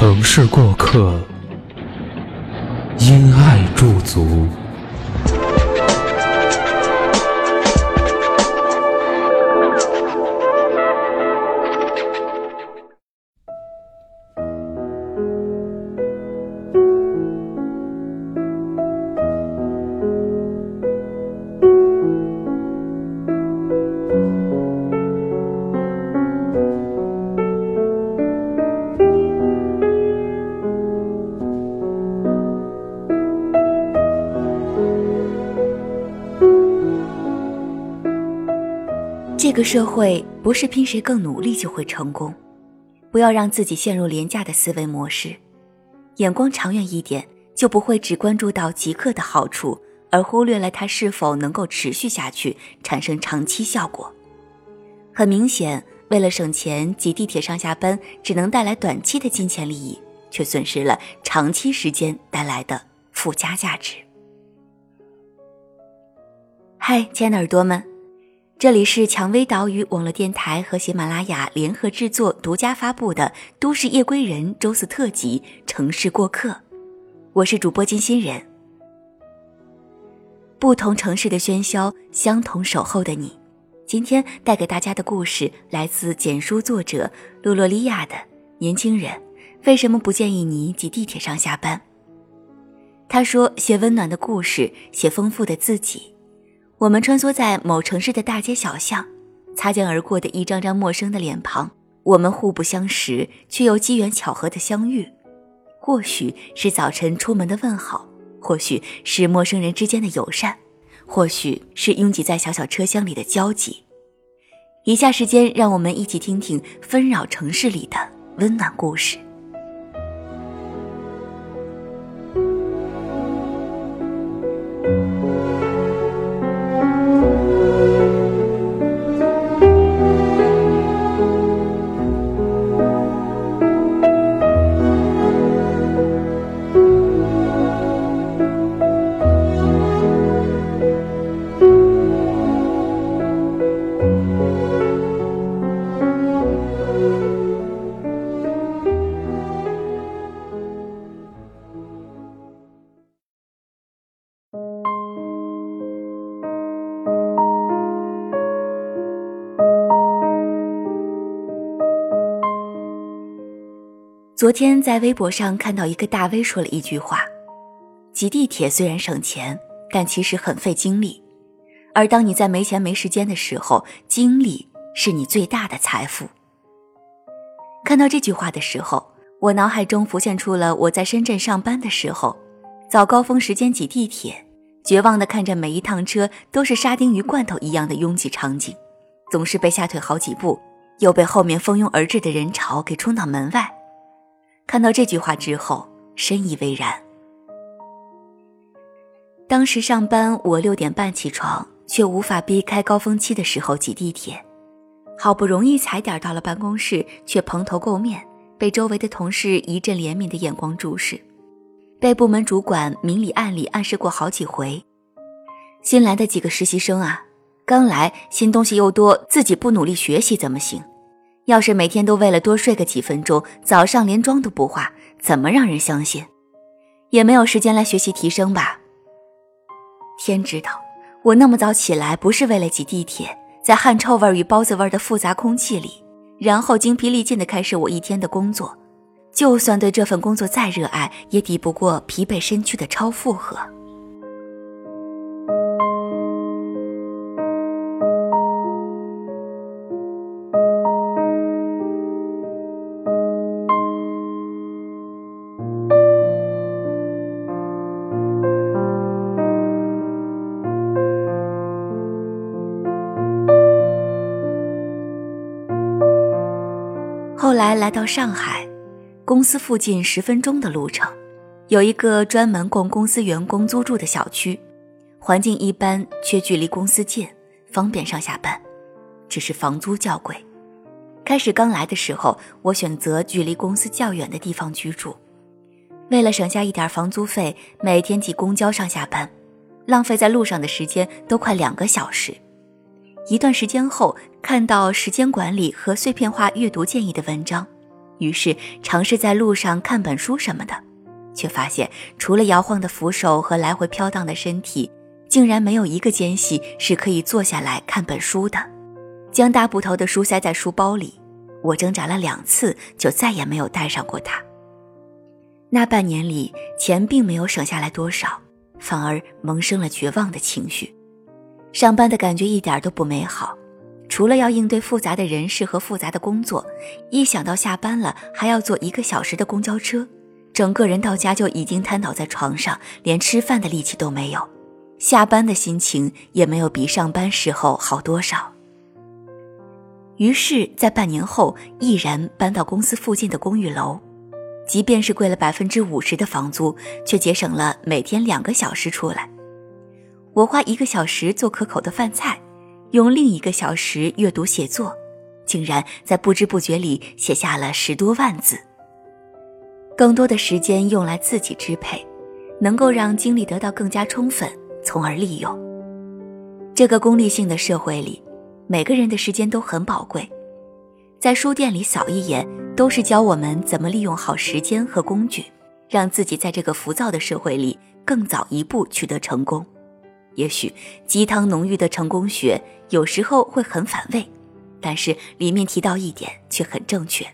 城市过客，因爱驻足。这个社会不是拼谁更努力就会成功，不要让自己陷入廉价的思维模式，眼光长远一点，就不会只关注到即刻的好处，而忽略了它是否能够持续下去，产生长期效果。很明显，为了省钱，挤地铁上下班只能带来短期的金钱利益，却损失了长期时间带来的附加价值。嗨，亲爱的耳朵们。这里是蔷薇岛屿网络电台和喜马拉雅联合制作、独家发布的《都市夜归人》周四特辑《城市过客》，我是主播金欣人。不同城市的喧嚣，相同守候的你。今天带给大家的故事来自简书作者洛洛利亚的《年轻人为什么不建议你挤地铁上下班》。他说：“写温暖的故事，写丰富的自己。”我们穿梭在某城市的大街小巷，擦肩而过的一张张陌生的脸庞，我们互不相识，却又机缘巧合的相遇。或许是早晨出门的问好，或许是陌生人之间的友善，或许是拥挤在小小车厢里的交集。以下时间，让我们一起听听纷扰城市里的温暖故事。昨天在微博上看到一个大 V 说了一句话：“挤地铁虽然省钱，但其实很费精力。而当你在没钱没时间的时候，精力是你最大的财富。”看到这句话的时候，我脑海中浮现出了我在深圳上班的时候，早高峰时间挤地铁，绝望的看着每一趟车都是沙丁鱼罐头一样的拥挤场景，总是被吓退好几步，又被后面蜂拥而至的人潮给冲到门外。看到这句话之后，深以为然。当时上班，我六点半起床，却无法避开高峰期的时候挤地铁。好不容易踩点到了办公室，却蓬头垢面，被周围的同事一阵怜悯的眼光注视，被部门主管明里暗里暗示过好几回。新来的几个实习生啊，刚来，新东西又多，自己不努力学习怎么行？要是每天都为了多睡个几分钟，早上连妆都不化，怎么让人相信？也没有时间来学习提升吧。天知道，我那么早起来不是为了挤地铁，在汗臭味与包子味的复杂空气里，然后精疲力尽地开始我一天的工作。就算对这份工作再热爱，也抵不过疲惫身躯的超负荷。来来到上海，公司附近十分钟的路程，有一个专门供公司员工租住的小区，环境一般，却距离公司近，方便上下班。只是房租较贵。开始刚来的时候，我选择距离公司较远的地方居住，为了省下一点房租费，每天挤公交上下班，浪费在路上的时间都快两个小时。一段时间后，看到时间管理和碎片化阅读建议的文章，于是尝试在路上看本书什么的，却发现除了摇晃的扶手和来回飘荡的身体，竟然没有一个间隙是可以坐下来看本书的。将大部头的书塞在书包里，我挣扎了两次，就再也没有带上过它。那半年里，钱并没有省下来多少，反而萌生了绝望的情绪。上班的感觉一点都不美好，除了要应对复杂的人事和复杂的工作，一想到下班了还要坐一个小时的公交车，整个人到家就已经瘫倒在床上，连吃饭的力气都没有。下班的心情也没有比上班时候好多少。于是，在半年后，毅然搬到公司附近的公寓楼，即便是贵了百分之五十的房租，却节省了每天两个小时出来。我花一个小时做可口的饭菜，用另一个小时阅读写作，竟然在不知不觉里写下了十多万字。更多的时间用来自己支配，能够让精力得到更加充分，从而利用。这个功利性的社会里，每个人的时间都很宝贵。在书店里扫一眼，都是教我们怎么利用好时间和工具，让自己在这个浮躁的社会里更早一步取得成功。也许鸡汤浓郁的成功学有时候会很反胃，但是里面提到一点却很正确：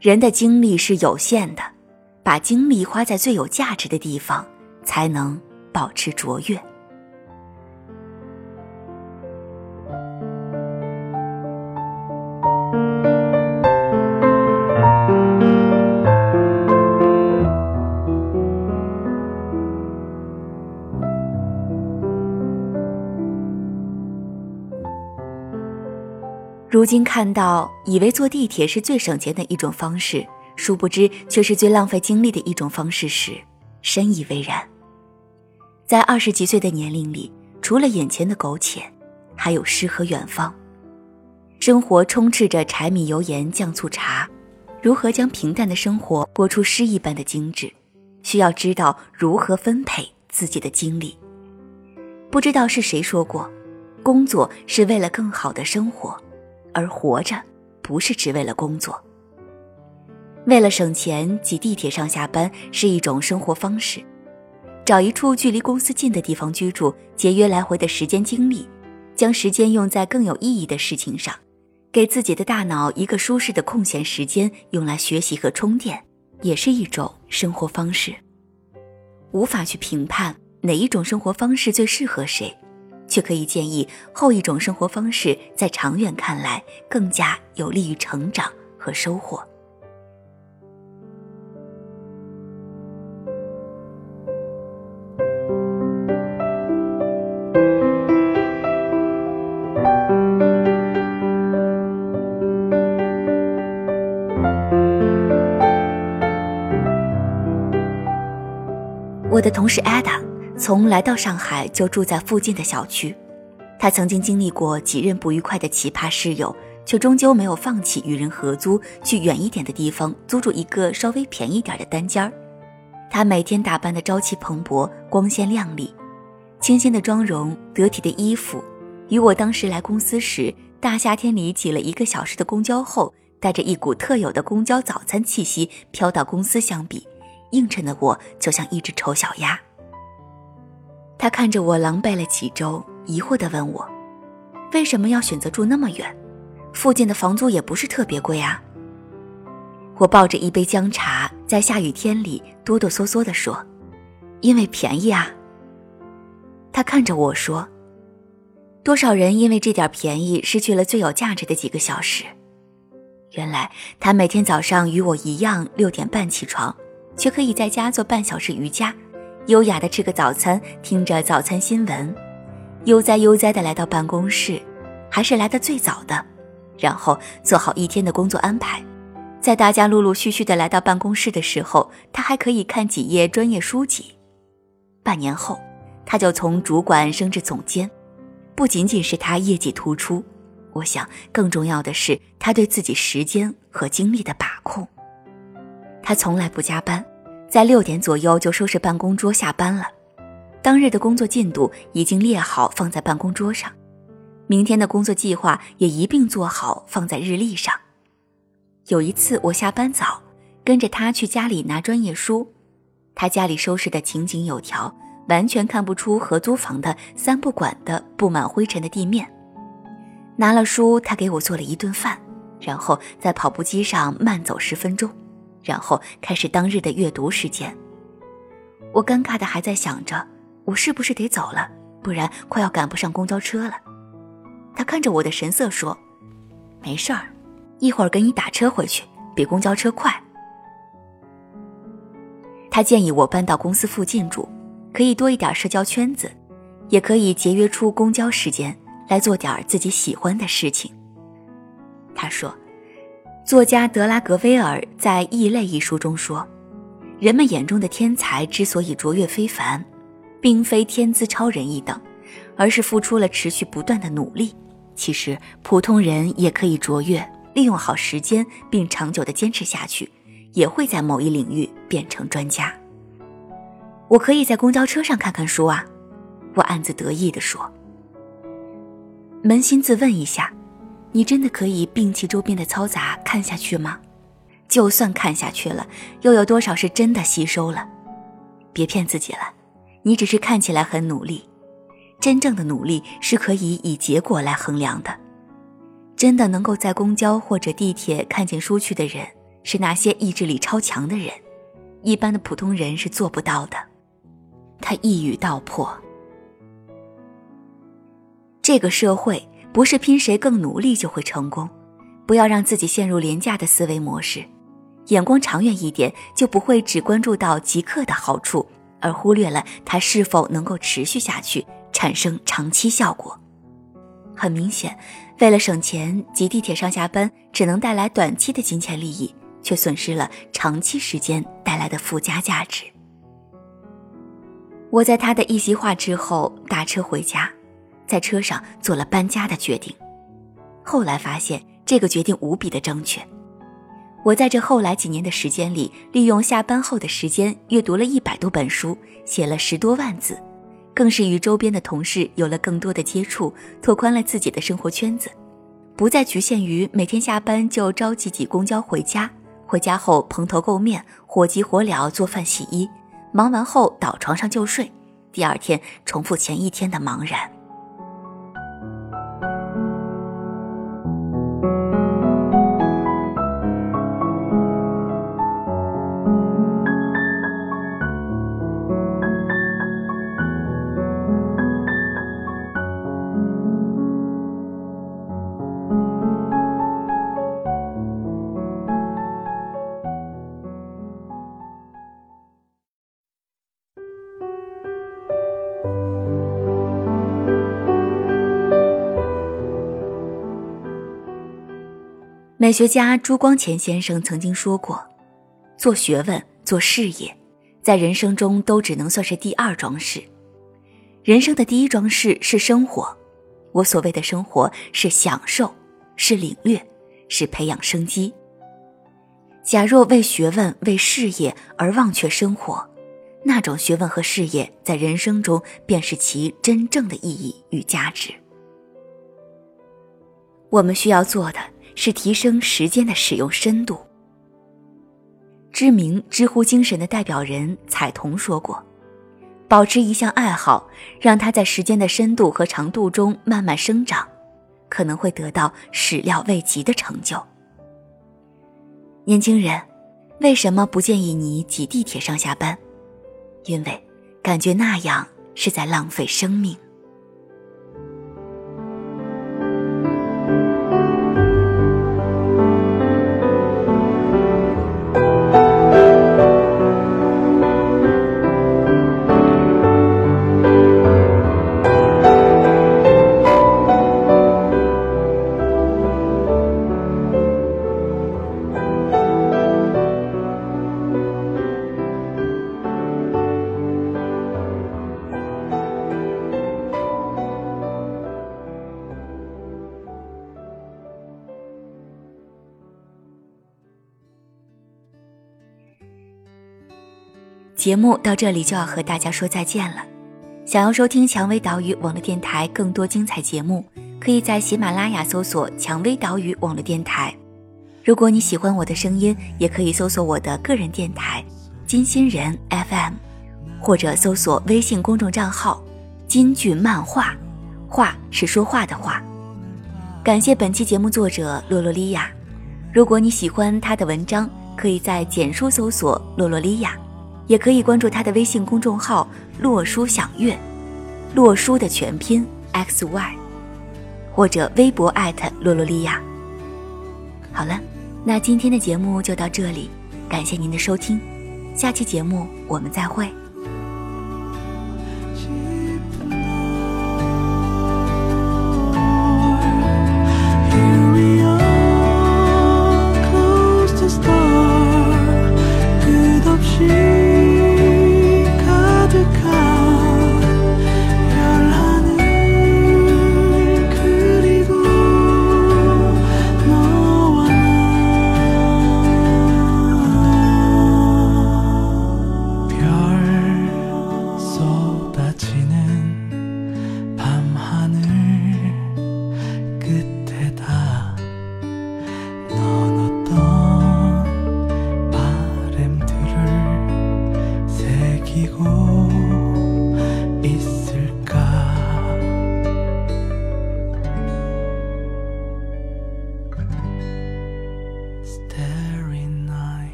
人的精力是有限的，把精力花在最有价值的地方，才能保持卓越。如今看到，以为坐地铁是最省钱的一种方式，殊不知却是最浪费精力的一种方式时，深以为然。在二十几岁的年龄里，除了眼前的苟且，还有诗和远方。生活充斥着柴米油盐酱醋茶，如何将平淡的生活过出诗一般的精致，需要知道如何分配自己的精力。不知道是谁说过，工作是为了更好的生活。而活着，不是只为了工作。为了省钱，挤地铁上下班是一种生活方式。找一处距离公司近的地方居住，节约来回的时间精力，将时间用在更有意义的事情上，给自己的大脑一个舒适的空闲时间，用来学习和充电，也是一种生活方式。无法去评判哪一种生活方式最适合谁。却可以建议后一种生活方式，在长远看来更加有利于成长和收获。我的同事 Ada。从来到上海就住在附近的小区，他曾经经历过几任不愉快的奇葩室友，却终究没有放弃与人合租，去远一点的地方租住一个稍微便宜点的单间儿。他每天打扮的朝气蓬勃、光鲜亮丽，清新的妆容、得体的衣服，与我当时来公司时大夏天里挤了一个小时的公交后，带着一股特有的公交早餐气息飘到公司相比，映衬的我就像一只丑小鸭。他看着我狼狈了几周，疑惑地问我：“为什么要选择住那么远？附近的房租也不是特别贵啊。”我抱着一杯姜茶，在下雨天里哆哆嗦嗦地说：“因为便宜啊。”他看着我说：“多少人因为这点便宜失去了最有价值的几个小时？”原来他每天早上与我一样六点半起床，却可以在家做半小时瑜伽。优雅的吃个早餐，听着早餐新闻，悠哉悠哉的来到办公室，还是来的最早的，然后做好一天的工作安排，在大家陆陆续续的来到办公室的时候，他还可以看几页专业书籍。半年后，他就从主管升至总监。不仅仅是他业绩突出，我想更重要的是他对自己时间和精力的把控。他从来不加班，在六点左右就收拾办公桌下班了。当日的工作进度已经列好放在办公桌上，明天的工作计划也一并做好放在日历上。有一次我下班早，跟着他去家里拿专业书，他家里收拾的井井有条。完全看不出合租房的三不管的布满灰尘的地面。拿了书，他给我做了一顿饭，然后在跑步机上慢走十分钟，然后开始当日的阅读时间。我尴尬的还在想着，我是不是得走了，不然快要赶不上公交车了。他看着我的神色说：“没事儿，一会儿给你打车回去，比公交车快。”他建议我搬到公司附近住。可以多一点社交圈子，也可以节约出公交时间来做点自己喜欢的事情。他说，作家德拉格威尔在《异类》一书中说，人们眼中的天才之所以卓越非凡，并非天资超人一等，而是付出了持续不断的努力。其实普通人也可以卓越，利用好时间并长久的坚持下去，也会在某一领域变成专家。我可以在公交车上看看书啊，我暗自得意地说。扪心自问一下，你真的可以摒弃周边的嘈杂看下去吗？就算看下去了，又有多少是真的吸收了？别骗自己了，你只是看起来很努力，真正的努力是可以以结果来衡量的。真的能够在公交或者地铁看见书去的人，是那些意志力超强的人，一般的普通人是做不到的。他一语道破：这个社会不是拼谁更努力就会成功，不要让自己陷入廉价的思维模式，眼光长远一点，就不会只关注到即刻的好处，而忽略了它是否能够持续下去，产生长期效果。很明显，为了省钱，挤地铁上下班只能带来短期的金钱利益，却损失了长期时间带来的附加价值。我在他的一席话之后打车回家，在车上做了搬家的决定。后来发现这个决定无比的正确。我在这后来几年的时间里，利用下班后的时间阅读了一百多本书，写了十多万字，更是与周边的同事有了更多的接触，拓宽了自己的生活圈子，不再局限于每天下班就着急挤公交回家，回家后蓬头垢面，火急火燎做饭洗衣。忙完后倒床上就睡，第二天重复前一天的茫然。美学家朱光潜先生曾经说过：“做学问、做事业，在人生中都只能算是第二桩事。人生的第一桩事是生活。我所谓的生活，是享受，是领略，是培养生机。假若为学问、为事业而忘却生活，那种学问和事业在人生中便是其真正的意义与价值。我们需要做的。”是提升时间的使用深度。知名知乎精神的代表人彩童说过：“保持一项爱好，让它在时间的深度和长度中慢慢生长，可能会得到始料未及的成就。”年轻人，为什么不建议你挤地铁上下班？因为感觉那样是在浪费生命。节目到这里就要和大家说再见了。想要收听蔷薇岛屿网络电台更多精彩节目，可以在喜马拉雅搜索“蔷薇岛屿网络电台”。如果你喜欢我的声音，也可以搜索我的个人电台“金星人 FM”，或者搜索微信公众账号“金句漫画”，画是说话的画。感谢本期节目作者洛洛莉亚。如果你喜欢她的文章，可以在简书搜索“洛洛莉亚”，也可以关注他的微信公众号“洛书享乐”，洛书的全拼 x y，或者微博艾特洛洛利亚。好了，那今天的节目就到这里，感谢您的收听，下期节目我们再会。